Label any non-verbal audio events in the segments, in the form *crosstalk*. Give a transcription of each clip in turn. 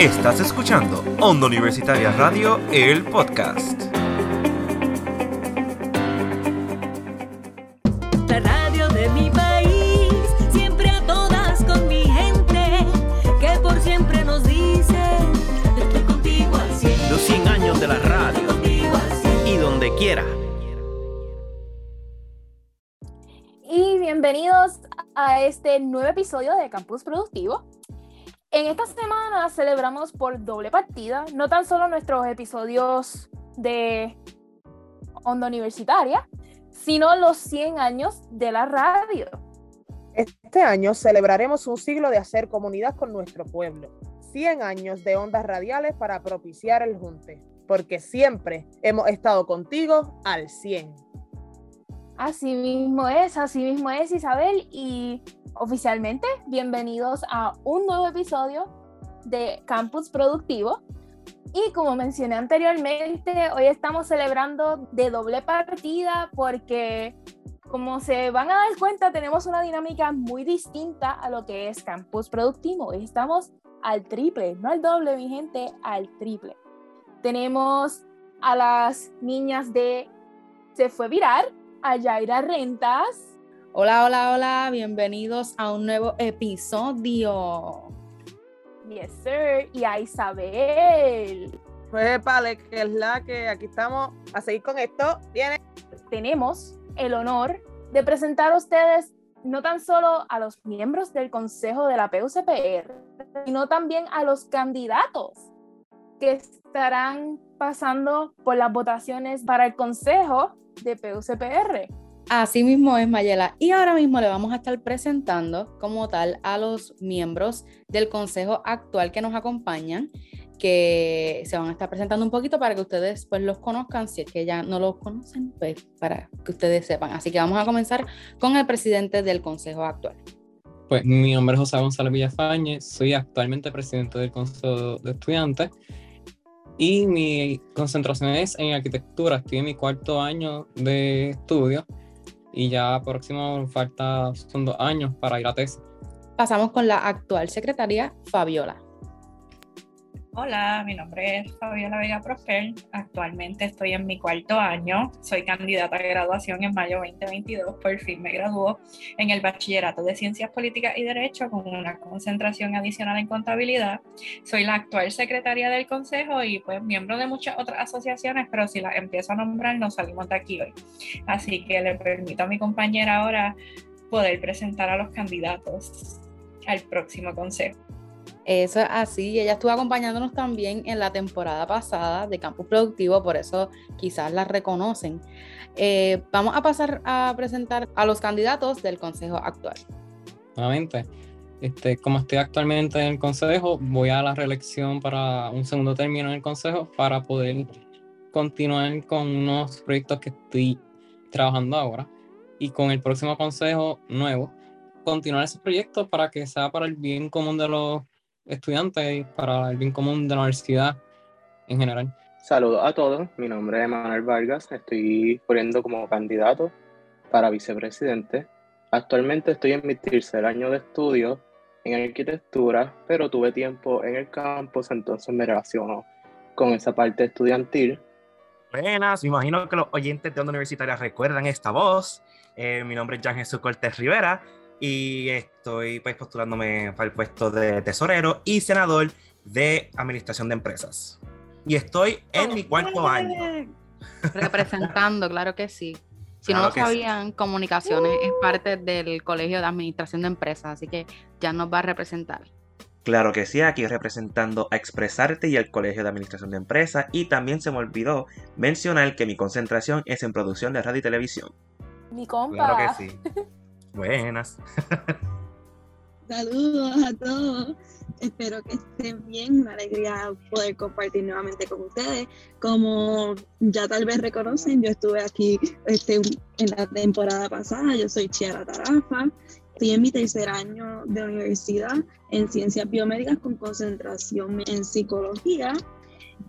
Estás escuchando Onda Universitaria Radio, el podcast. La radio de mi país, siempre a todas con mi gente, que por siempre nos dice, estoy contigo al cien, Los 100 años de la radio contigo al cien. y donde quiera. y bienvenidos a este nuevo episodio de Campus Productivo. En esta semana celebramos por doble partida, no tan solo nuestros episodios de Onda Universitaria, sino los 100 años de la radio. Este año celebraremos un siglo de hacer comunidad con nuestro pueblo. 100 años de ondas radiales para propiciar el junte, porque siempre hemos estado contigo al 100. Así mismo es, así mismo es Isabel y oficialmente bienvenidos a un nuevo episodio de Campus Productivo. Y como mencioné anteriormente, hoy estamos celebrando de doble partida porque como se van a dar cuenta tenemos una dinámica muy distinta a lo que es Campus Productivo. Hoy estamos al triple, no al doble mi gente, al triple. Tenemos a las niñas de Se fue viral, a Yaira Rentas. Hola, hola, hola, bienvenidos a un nuevo episodio. Yes, sir. Y a Isabel. Pues vale, que es la que aquí estamos a seguir con esto. Viene. Tenemos el honor de presentar a ustedes no tan solo a los miembros del Consejo de la PUCPR, sino también a los candidatos que estarán pasando por las votaciones para el Consejo de PUCPR. Así mismo es, Mayela. Y ahora mismo le vamos a estar presentando como tal a los miembros del consejo actual que nos acompañan, que se van a estar presentando un poquito para que ustedes pues los conozcan, si es que ya no los conocen, pues para que ustedes sepan. Así que vamos a comenzar con el presidente del consejo actual. Pues mi nombre es José González Villafañe, soy actualmente presidente del Consejo de Estudiantes y mi concentración es en arquitectura. Estoy en mi cuarto año de estudio y ya próximo falta son dos años para ir a tesis. Pasamos con la actual secretaria, Fabiola. Hola, mi nombre es Fabiola Vega Prosper. Actualmente estoy en mi cuarto año. Soy candidata a graduación en mayo 2022. Por fin me graduó en el Bachillerato de Ciencias Políticas y Derecho con una concentración adicional en contabilidad. Soy la actual secretaria del consejo y pues miembro de muchas otras asociaciones, pero si las empiezo a nombrar no salimos de aquí hoy. Así que le permito a mi compañera ahora poder presentar a los candidatos al próximo consejo. Eso es así. Ella estuvo acompañándonos también en la temporada pasada de Campus Productivo, por eso quizás la reconocen. Eh, vamos a pasar a presentar a los candidatos del Consejo actual. Nuevamente, este, como estoy actualmente en el consejo, voy a la reelección para un segundo término en el consejo para poder continuar con unos proyectos que estoy trabajando ahora y con el próximo consejo nuevo, continuar esos proyectos para que sea para el bien común de los estudiantes y para el bien común de la universidad en general. Saludos a todos, mi nombre es Manuel Vargas, estoy corriendo como candidato para vicepresidente. Actualmente estoy en mi tercer año de estudio en arquitectura, pero tuve tiempo en el campus, entonces me relaciono con esa parte estudiantil. Buenas, me imagino que los oyentes de Onda Universitaria recuerdan esta voz. Eh, mi nombre es Jan Jesús Cortés Rivera y estoy pues, postulándome para el puesto de tesorero y senador de Administración de Empresas. Y estoy en mi cuarto año. Representando, claro que sí. Si no lo sí. sabían, comunicaciones es parte del Colegio de Administración de Empresas, así que ya nos va a representar. Claro que sí, aquí representando a Expresarte y el Colegio de Administración de Empresas. Y también se me olvidó mencionar que mi concentración es en producción de radio y televisión. Mi compa. Claro que sí. *laughs* Buenas. Saludos a todos. Espero que estén bien. Una alegría poder compartir nuevamente con ustedes. Como ya tal vez reconocen, yo estuve aquí este, en la temporada pasada. Yo soy Chiara Tarafa. Estoy en mi tercer año de universidad en ciencias biomédicas con concentración en psicología.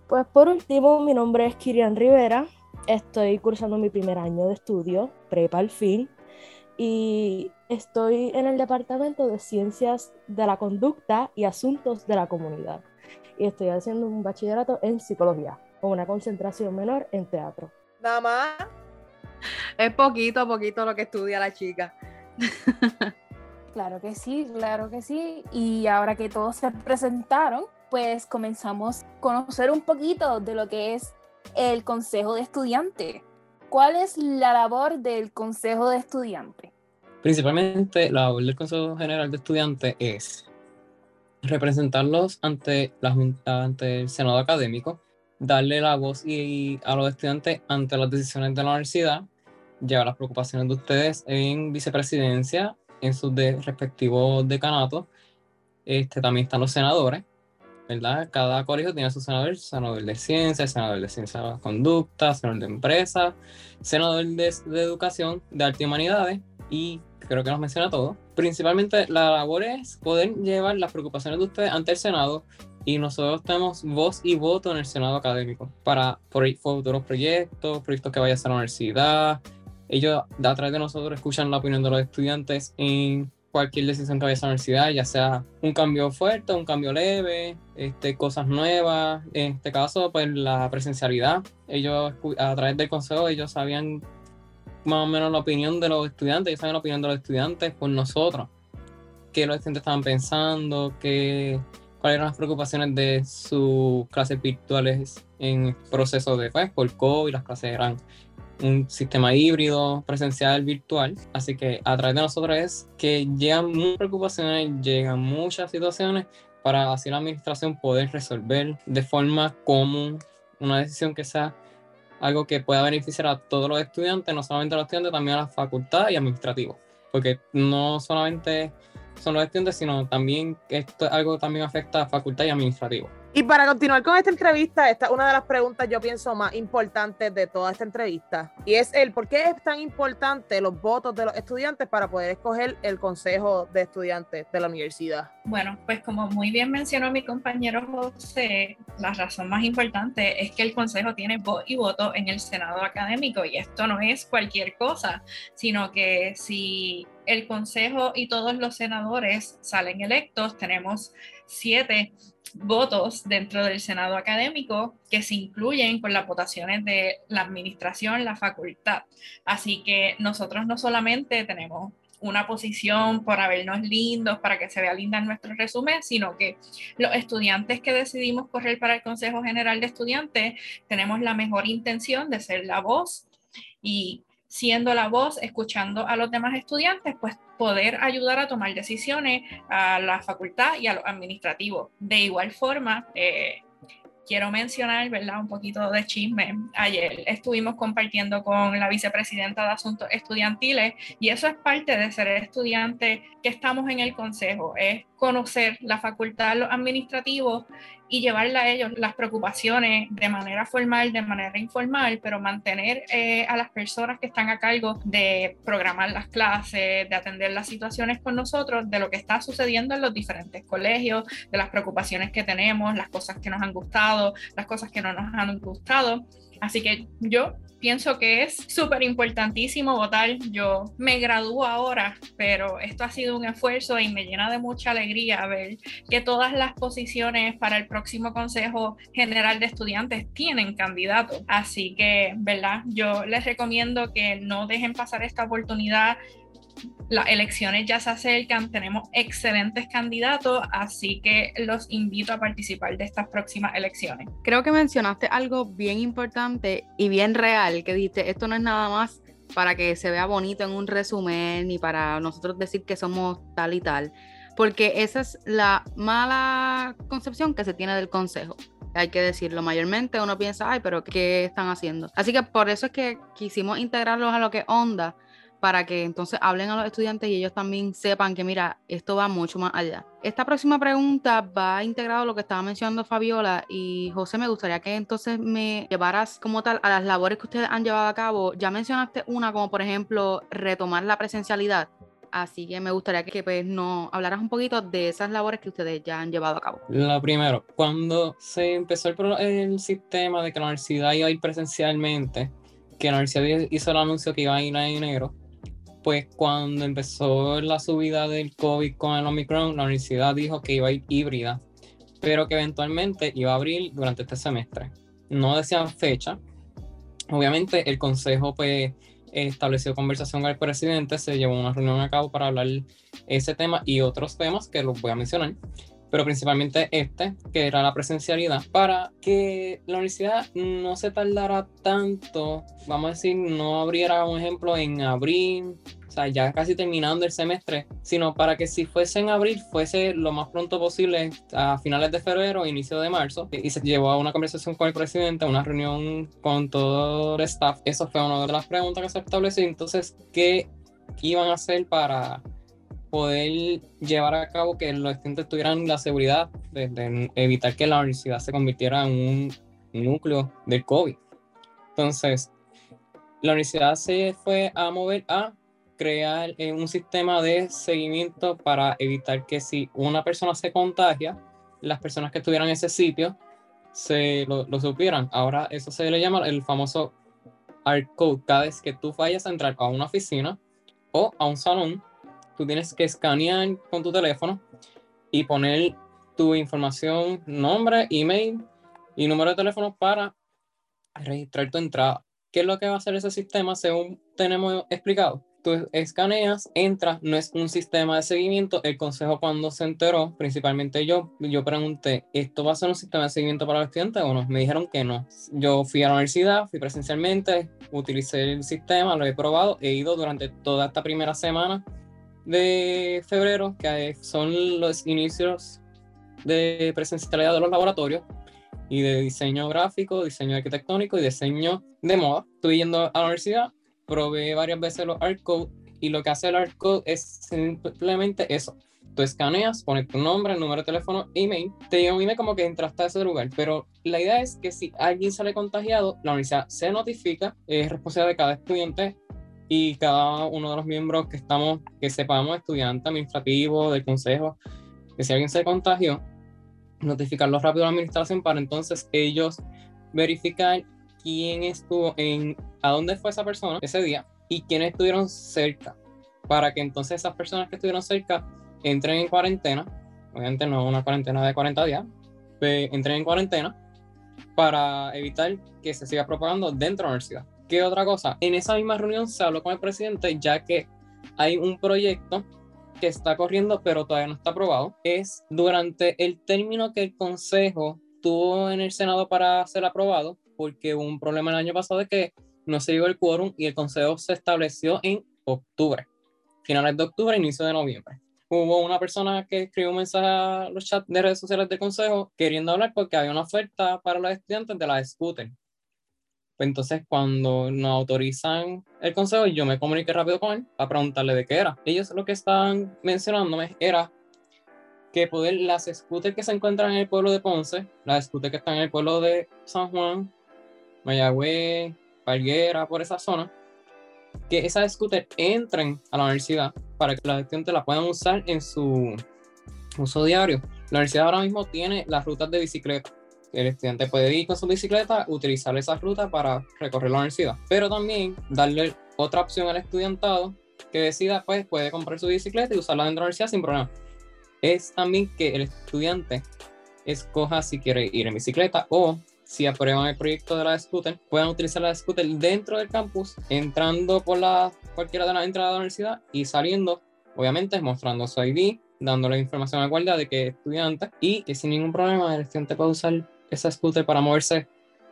Pues por último, mi nombre es Kirian Rivera. Estoy cursando mi primer año de estudio, prepa al fin, y estoy en el Departamento de Ciencias de la Conducta y Asuntos de la Comunidad. y estoy haciendo un bachillerato en psicología, con una concentración menor en teatro. Nada más. Es poquito a poquito lo que estudia la chica. Claro que sí, claro que sí. Y ahora que todos se presentaron, pues comenzamos a conocer un poquito de lo que es el Consejo de Estudiante. ¿Cuál es la labor del Consejo de Estudiante? Principalmente la labor del Consejo General de Estudiantes es representarlos ante la ante el Senado académico, darle la voz y, a los estudiantes ante las decisiones de la universidad, llevar las preocupaciones de ustedes en vicepresidencia, en sus respectivos decanatos. Este, también están los senadores, Cada colegio tiene su senador, senador de ciencia, senador de ciencia de conducta, senador de empresa, senador de, educación, de arte y humanidades, y creo que nos menciona todo. Principalmente la labor es poder llevar las preocupaciones de ustedes ante el Senado y nosotros tenemos voz y voto en el Senado académico para futuros proyectos, proyectos que vaya a hacer la universidad. Ellos a través de nosotros escuchan la opinión de los estudiantes en cualquier decisión que vaya a la universidad, ya sea un cambio fuerte, un cambio leve, este, cosas nuevas. En este caso, pues la presencialidad. Ellos a través del consejo, ellos sabían más o menos la opinión de los estudiantes, ellos saben la opinión de los estudiantes por nosotros, qué los estudiantes estaban pensando, qué, cuáles eran las preocupaciones de sus clases virtuales en proceso de, pues, por COVID, las clases eran un sistema híbrido, presencial, virtual. Así que a través de nosotros es que llegan muchas preocupaciones, llegan muchas situaciones para así la administración poder resolver de forma común una decisión que sea algo que pueda beneficiar a todos los estudiantes, no solamente a los estudiantes, también a la facultad y administrativos. Porque no solamente son los estudiantes, sino también esto es algo que también afecta a facultad y administrativo. Y para continuar con esta entrevista, esta es una de las preguntas yo pienso más importantes de toda esta entrevista. Y es el por qué es tan importante los votos de los estudiantes para poder escoger el consejo de estudiantes de la universidad. Bueno, pues como muy bien mencionó mi compañero José, la razón más importante es que el Consejo tiene voz y voto en el Senado académico y esto no es cualquier cosa, sino que si el Consejo y todos los senadores salen electos, tenemos siete votos dentro del Senado académico que se incluyen con las votaciones de la administración, la facultad. Así que nosotros no solamente tenemos una posición para vernos lindos, para que se vea linda en nuestro resumen, sino que los estudiantes que decidimos correr para el Consejo General de Estudiantes tenemos la mejor intención de ser la voz y siendo la voz, escuchando a los demás estudiantes, pues poder ayudar a tomar decisiones a la facultad y a los administrativos. De igual forma, eh, quiero mencionar, ¿verdad? Un poquito de chisme. Ayer estuvimos compartiendo con la vicepresidenta de Asuntos Estudiantiles y eso es parte de ser estudiante que estamos en el consejo, conocer la facultad, los administrativos y llevarle a ellos las preocupaciones de manera formal, de manera informal, pero mantener eh, a las personas que están a cargo de programar las clases, de atender las situaciones con nosotros, de lo que está sucediendo en los diferentes colegios, de las preocupaciones que tenemos, las cosas que nos han gustado, las cosas que no nos han gustado. Así que yo pienso que es súper importantísimo votar. Yo me gradúo ahora, pero esto ha sido un esfuerzo y me llena de mucha alegría ver que todas las posiciones para el próximo Consejo General de Estudiantes tienen candidatos. Así que, ¿verdad? Yo les recomiendo que no dejen pasar esta oportunidad las elecciones ya se acercan, tenemos excelentes candidatos, así que los invito a participar de estas próximas elecciones. Creo que mencionaste algo bien importante y bien real, que dijiste, esto no es nada más para que se vea bonito en un resumen ni para nosotros decir que somos tal y tal, porque esa es la mala concepción que se tiene del consejo. Hay que decirlo, mayormente uno piensa, ay, pero ¿qué están haciendo? Así que por eso es que quisimos integrarlos a lo que onda, para que entonces hablen a los estudiantes y ellos también sepan que, mira, esto va mucho más allá. Esta próxima pregunta va integrado a lo que estaba mencionando Fabiola y José, me gustaría que entonces me llevaras como tal a las labores que ustedes han llevado a cabo. Ya mencionaste una, como por ejemplo, retomar la presencialidad. Así que me gustaría que pues, nos hablaras un poquito de esas labores que ustedes ya han llevado a cabo. Lo primero, cuando se empezó el, el sistema de que la universidad iba a ir presencialmente, que la universidad hizo el anuncio que iba a ir en enero, pues cuando empezó la subida del COVID con el Omicron, la universidad dijo que iba a ir híbrida. pero que eventualmente iba a abrir durante este semestre. No decían fecha. Obviamente el consejo pues estableció conversación con el presidente, se llevó una reunión a cabo para hablar ese tema y otros temas que los voy a mencionar pero principalmente este, que era la presencialidad, para que la universidad no se tardara tanto, vamos a decir, no abriera un ejemplo en abril, o sea, ya casi terminando el semestre, sino para que si fuese en abril, fuese lo más pronto posible a finales de febrero, inicio de marzo, y se llevó a una conversación con el presidente, una reunión con todo el staff. Eso fue una de las preguntas que se estableció. Entonces, ¿qué iban a hacer para poder llevar a cabo que los estudiantes tuvieran la seguridad de, evitar que la universidad se convirtiera en un núcleo del COVID. Entonces, la universidad se fue a mover a crear eh, un sistema de seguimiento para evitar que si una persona se contagia, las personas que estuvieran en ese sitio se lo, lo supieran. Ahora eso se le llama el famoso ARC code. Cada vez que tú vayas a entrar a una oficina o a un salón, tú tienes que escanear con tu teléfono y poner tu información, nombre, email y número de teléfono para registrar tu entrada. ¿Qué es lo que va a hacer ese sistema según tenemos explicado? Tú escaneas, entras, no es un sistema de seguimiento. El consejo cuando se enteró, principalmente yo, yo pregunté, ¿esto va a ser un sistema de seguimiento para los estudiantes o no? Me dijeron que no. Yo fui a la universidad, fui presencialmente, utilicé el sistema, lo he probado, he ido durante toda esta primera semana de febrero, que son los inicios de presencialidad de los laboratorios y de diseño gráfico, diseño arquitectónico y diseño de moda. Estuve yendo a la universidad, probé varias veces los art code y lo que hace el art code es simplemente eso. Tú escaneas, pones tu nombre, número de teléfono, email, te llega un email como que entraste a ese lugar. Pero la idea es que si alguien sale contagiado, la universidad se notifica, es responsabilidad de cada estudiante y cada uno de los miembros que estamos, que sepamos, estudiante administrativo, del consejo, que si alguien se contagió, notificarlo rápido a la administración para entonces ellos verificar quién estuvo en, a dónde fue esa persona ese día y quiénes estuvieron cerca, para que entonces esas personas que estuvieron cerca entren en cuarentena, obviamente no una cuarentena de 40 días, entren en cuarentena para evitar que se siga propagando dentro de la universidad. ¿Qué otra cosa? En esa misma reunión se habló con el presidente ya que hay un proyecto que está corriendo pero todavía no está aprobado. Es durante el término que el Consejo tuvo en el Senado para ser aprobado, porque hubo un problema el año pasado de que no se llegó el quórum y el Consejo se estableció en octubre, finales de octubre, inicio de noviembre. Hubo una persona que escribió un mensaje a los chats de redes sociales del Consejo queriendo hablar porque había una oferta para los estudiantes de la Scooter pues entonces, cuando nos autorizan el consejo, yo me comuniqué rápido con él para preguntarle de qué era. Ellos lo que estaban mencionándome era que poder las scooters que se encuentran en el pueblo de Ponce, las scooters que están en el pueblo de San Juan, Mayagüez, Palguera, por esa zona, que esas scooters entren a la universidad para que los estudiantes las puedan usar en su uso diario. La universidad ahora mismo tiene las rutas de bicicleta el estudiante puede ir con su bicicleta, utilizar esa ruta para recorrer la universidad, pero también darle otra opción al estudiantado que decida, pues puede comprar su bicicleta y usarla dentro de la universidad sin problema. Es también que el estudiante escoja si quiere ir en bicicleta o si aprueban el proyecto de la scooter, puedan utilizar la scooter dentro del campus, entrando por la, cualquiera de las entradas de la universidad y saliendo, obviamente mostrando su ID, dándole información a la guardia de que es estudiante y que sin ningún problema el estudiante puede usar esa scooter para moverse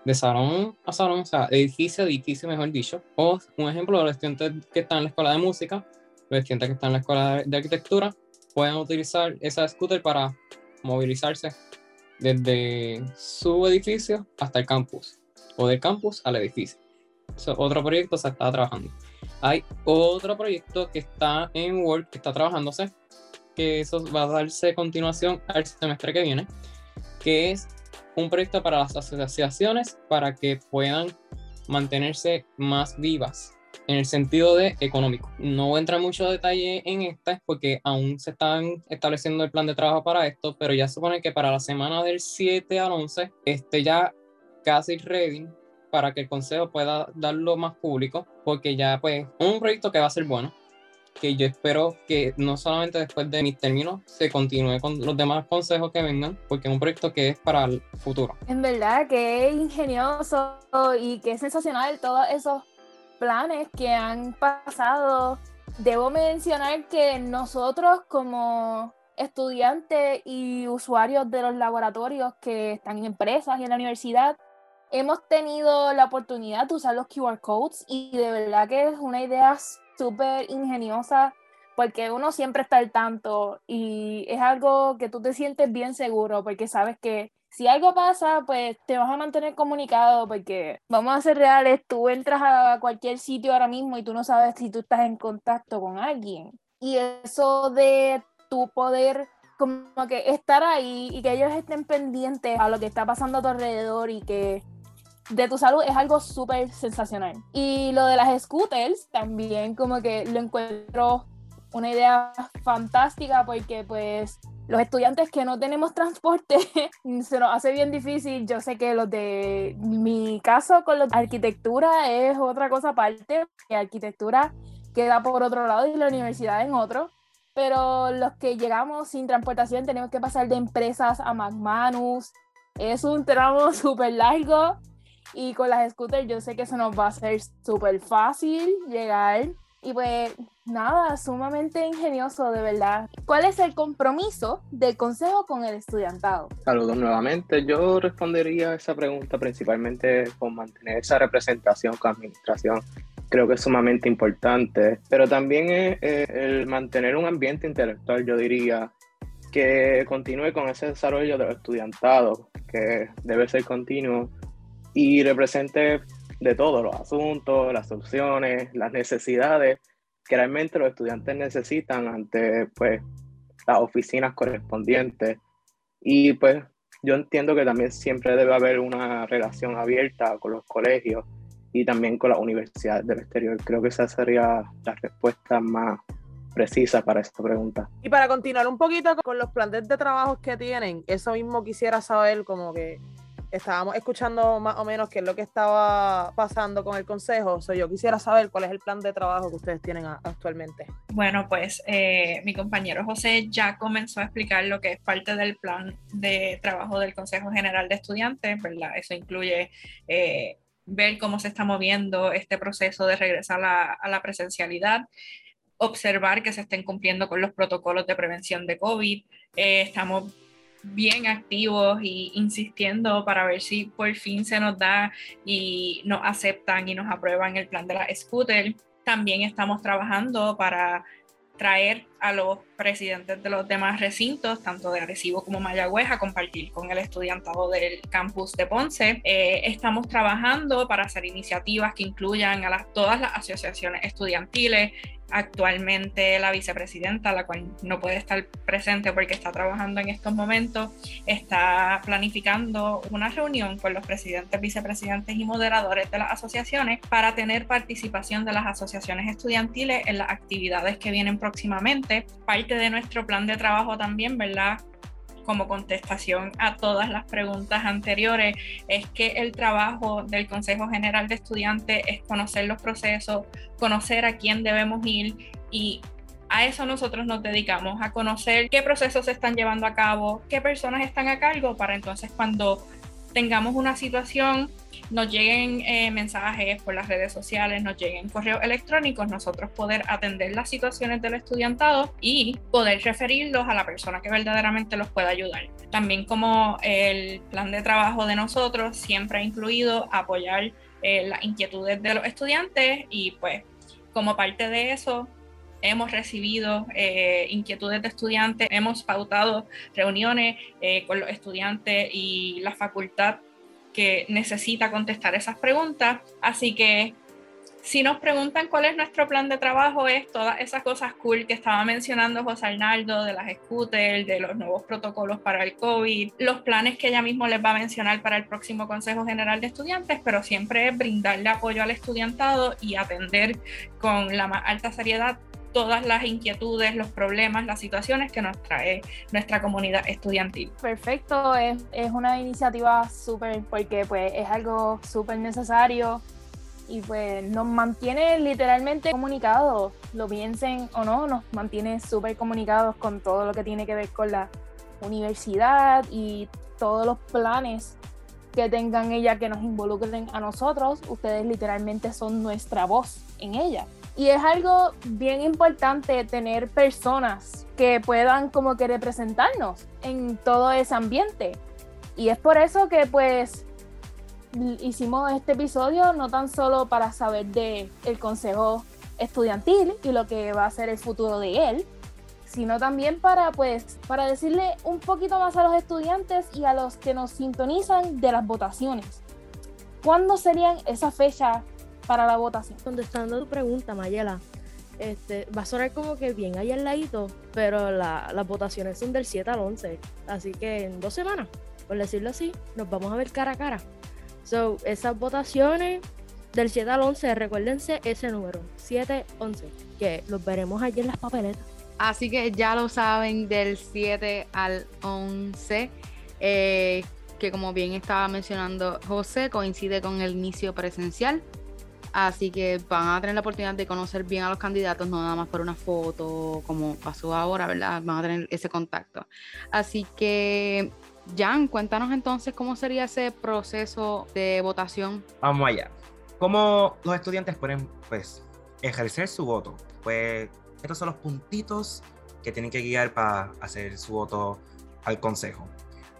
de salón a salón, o sea, edificio a edificio, mejor dicho. O un ejemplo, los estudiantes que están en la escuela de música, los estudiantes que están en la escuela de arquitectura, pueden utilizar esa scooter para movilizarse desde su edificio hasta el campus o del campus al edificio. otro proyecto se está trabajando. Hay otro proyecto que está en Word, que está trabajándose, que eso va a darse continuación al semestre que viene, que es un proyecto para las asociaciones para que puedan mantenerse más vivas en el sentido de económico. No voy a entrar mucho detalle en esta porque aún se están estableciendo el plan de trabajo para esto, pero ya supone que para la semana del 7 al 11 esté ya casi ready para que el consejo pueda darlo más público, porque ya pues un proyecto que va a ser bueno, que yo espero que no solamente después de mis términos se continúe con los demás consejos que vengan, porque es un proyecto que es para el futuro. En verdad que es ingenioso y que es sensacional todos esos planes que han pasado. Debo mencionar que nosotros como estudiantes y usuarios de los laboratorios que están en empresas y en la universidad, hemos tenido la oportunidad de usar los QR codes y de verdad que es una idea súper ingeniosa porque uno siempre está al tanto y es algo que tú te sientes bien seguro porque sabes que si algo pasa, pues te vas a mantener comunicado porque vamos a ser reales, tú entras a cualquier sitio ahora mismo y tú no sabes si tú estás en contacto con alguien. Y eso de tu poder como que estar ahí y que ellos estén pendientes a lo que está pasando a tu alrededor y que de tu salud es algo súper sensacional. Y lo de las scooters también como que lo encuentro una idea fantástica porque pues los estudiantes que no tenemos transporte *laughs* se nos hace bien difícil. Yo sé que los de mi caso con la arquitectura es otra cosa aparte, que arquitectura queda por otro lado y la universidad en otro. Pero los que llegamos sin transportación tenemos que pasar de empresas a McManus. Es un tramo *laughs* súper largo y con las scooters yo sé que eso nos va a ser súper fácil llegar. Y pues nada, sumamente ingenioso, de verdad. ¿Cuál es el compromiso del consejo con el estudiantado? Saludos nuevamente. Yo respondería a esa pregunta principalmente con mantener esa representación con administración. Creo que es sumamente importante, pero también es el mantener un ambiente intelectual, yo diría, que continúe con ese desarrollo del estudiantado, que debe ser continuo y represente de todos los asuntos, las soluciones, las necesidades que realmente los estudiantes necesitan ante pues, las oficinas correspondientes. Y pues yo entiendo que también siempre debe haber una relación abierta con los colegios y también con las universidades del exterior. Creo que esa sería la respuesta más precisa para esta pregunta. Y para continuar un poquito con los planes de trabajo que tienen, eso mismo quisiera saber como que estábamos escuchando más o menos qué es lo que estaba pasando con el consejo. So, yo quisiera saber cuál es el plan de trabajo que ustedes tienen actualmente. Bueno, pues eh, mi compañero José ya comenzó a explicar lo que es parte del plan de trabajo del Consejo General de Estudiantes, ¿verdad? Eso incluye eh, ver cómo se está moviendo este proceso de regresar a, a la presencialidad observar que se estén cumpliendo con los protocolos de prevención de COVID. Eh, estamos bien activos y insistiendo para ver si por fin se nos da y nos aceptan y nos aprueban el plan de la scooter. También estamos trabajando para traer a los presidentes de los demás recintos, tanto de Arecibo como Mayagüez, a compartir con el estudiantado del campus de Ponce. Eh, estamos trabajando para hacer iniciativas que incluyan a todas las asociaciones estudiantiles, Actualmente la vicepresidenta, la cual no puede estar presente porque está trabajando en estos momentos, está planificando una reunión con los presidentes, vicepresidentes y moderadores de las asociaciones para tener participación de las asociaciones estudiantiles en las actividades que vienen próximamente. Parte de nuestro plan de trabajo también, ¿verdad? como contestación a todas las preguntas anteriores, es que el trabajo del Consejo General de Estudiantes es conocer los procesos, conocer a quién debemos ir y a eso nosotros nos dedicamos, a conocer qué procesos se están llevando a cabo, qué personas están a cargo, para entonces cuando tengamos una situación, nos lleguen eh, mensajes por las redes sociales, nos lleguen correos electrónicos, nosotros poder atender las situaciones del estudiantado y poder referirlos a la persona que verdaderamente los pueda ayudar. También como el plan de trabajo de nosotros siempre ha incluido apoyar eh, las inquietudes de los estudiantes y pues como parte de eso hemos recibido eh, inquietudes de estudiantes, hemos pautado reuniones con los estudiantes y la facultad que necesita contestar esas preguntas. Así que si nos preguntan cuál es nuestro plan de trabajo, es todas esas cosas cool que estaba mencionando José Arnaldo, de las scooters, de los nuevos protocolos para el COVID, los planes que ella mismo les va a mencionar para el próximo Consejo General de Estudiantes, pero siempre es brindarle apoyo al estudiantado y atender con la más alta seriedad todas las inquietudes, los problemas, las situaciones que nos trae nuestra comunidad estudiantil. Perfecto, es, es una iniciativa súper porque pues es algo súper necesario y pues nos mantiene literalmente comunicados, lo piensen o no, nos mantiene súper comunicados con todo lo que tiene que ver con la universidad y todos los planes que tengan ella que nos involucren a nosotros, ustedes literalmente son nuestra voz en ella. Y es algo bien importante tener personas que puedan como que representarnos en todo ese ambiente. Y es por eso que pues hicimos este episodio no tan solo para saber de el consejo estudiantil y lo que va a ser el futuro de él, sino también para pues para decirle un poquito más a los estudiantes y a los que nos sintonizan de las votaciones. ¿Cuándo serían esa fecha para la votación? Contestando tu pregunta, Mayela, este, va a sonar como que bien ahí al ladito, pero la- las votaciones son del 7 al 11, así que en dos semanas, por decirlo así, nos vamos a ver cara a cara. So, esas votaciones del 7 al 11, recuérdense ese número, 7, 11, que los veremos allí en las papeletas. Así que ya lo saben, del 7 al 11, eh, que como bien estaba mencionando José, coincide con el inicio presencial. Así que van a tener la oportunidad de conocer bien a los candidatos, no nada más por una foto, como pasó ahora, ¿verdad? Van a tener ese contacto. Así que, Jan, cuéntanos entonces cómo sería ese proceso de votación. Vamos allá. ¿Cómo los estudiantes pueden, pues, ejercer su voto? Pues, estos son los puntitos que tienen que guiar para hacer su voto al consejo.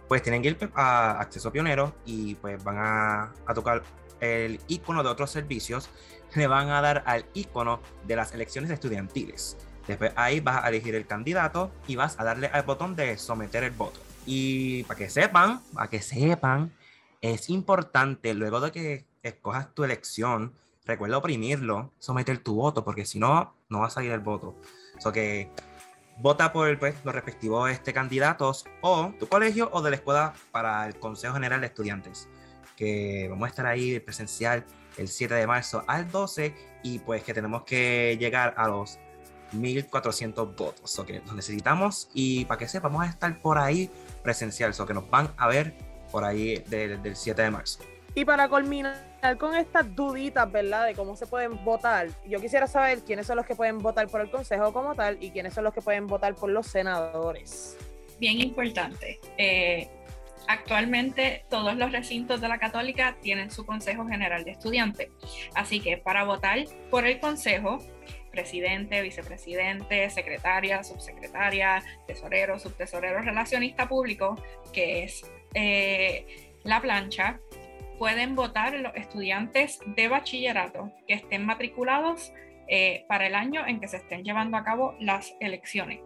Pues tienen que ir pues, a acceso pionero y pues van a, a tocar el icono de otros servicios, *laughs* le van a dar al icono de las elecciones estudiantiles. Después ahí vas a elegir el candidato y vas a darle al botón de someter el voto. Y para que sepan, para que sepan, es importante luego de que escojas tu elección, recuerda oprimirlo, someter tu voto, porque si no, no va a salir el voto. So que vota por pues, los respectivos este, candidatos o tu colegio o de la escuela para el Consejo General de Estudiantes, que vamos a estar ahí presencial el 7 de marzo al 12 y pues que tenemos que llegar a los 1400 votos, o que los necesitamos y para que sepa, vamos a estar por ahí presencial, o que nos van a ver por ahí del, del 7 de marzo. Y para culminar con estas duditas, ¿verdad? De cómo se pueden votar, yo quisiera saber quiénes son los que pueden votar por el consejo como tal y quiénes son los que pueden votar por los senadores. bien importante. eh, actualmente todos los recintos de la católica tienen su Consejo General de Estudiantes. Así que para votar por el Consejo, presidente, vicepresidente, secretaria, subsecretaria, tesorero, subtesorero, relacionista público, que es eh, la plancha, pueden votar los estudiantes de bachillerato que estén matriculados eh, para el año en que se estén llevando a cabo las elecciones.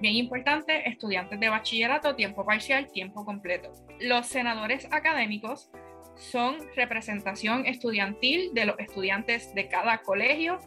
Bien importante, estudiantes de bachillerato, tiempo parcial, tiempo completo. Los senadores académicos son representación estudiantil de los estudiantes de cada colegio,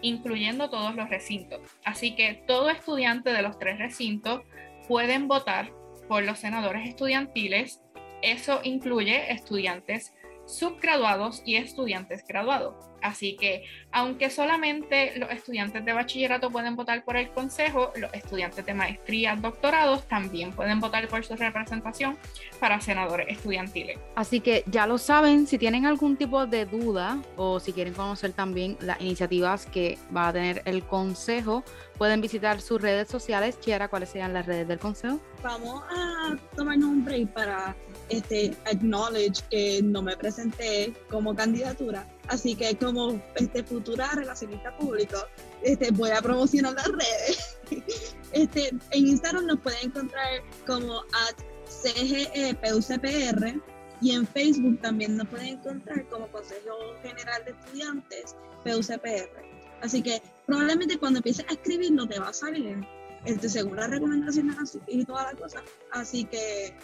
incluyendo todos los recintos. Así que todo estudiante de los tres recintos pueden votar por los senadores estudiantiles. Eso incluye estudiantes subgraduados y estudiantes graduados. Así que, aunque solamente los estudiantes de bachillerato pueden votar por el consejo, los estudiantes de maestría, doctorados también pueden votar por su representación para senadores estudiantiles. Así que ya lo saben, si tienen algún tipo de duda o si quieren conocer también las iniciativas que va a tener el consejo, pueden visitar sus redes sociales. Chiara, ¿cuáles serían las redes del consejo? Vamos a tomarnos un break para este, acknowledge que no me presenté como candidatura. Así que como este, futura relacionista público, este, voy a promocionar las redes. *laughs* Este, en Instagram nos pueden encontrar como at CGEPUCPR y en Facebook también nos pueden encontrar como Consejo General de Estudiantes PUCPR. Así que probablemente cuando empieces a escribir no te va a salir este, según las recomendaciones y toda la cosa. Así que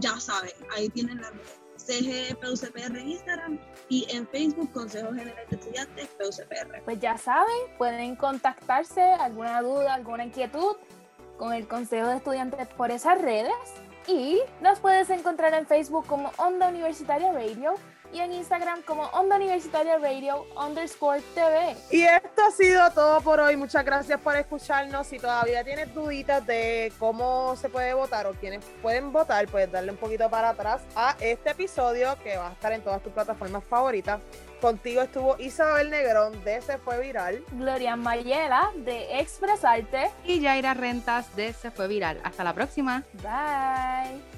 ya saben, ahí tienen redes. CG PUCPR en Instagram y en Facebook Consejo General de Estudiantes PUCPR. Pues ya saben, pueden contactarse, alguna duda, alguna inquietud con el Consejo de Estudiantes por esas redes. Y nos puedes encontrar en Facebook como Onda Universitaria Radio y en Instagram como Onda Universitaria Radio underscore TV. Y esto ha sido todo por hoy. Muchas gracias por escucharnos. Si todavía tienes duditas de cómo se puede votar o quiénes pueden votar, puedes darle un poquito para atrás a este episodio que va a estar en todas tus plataformas favoritas. Contigo estuvo Isabel Negrón de Se Fue Viral. Gloria Mayela de Expresarte. Y Yaira Rentas de Se Fue Viral. Hasta la próxima. Bye.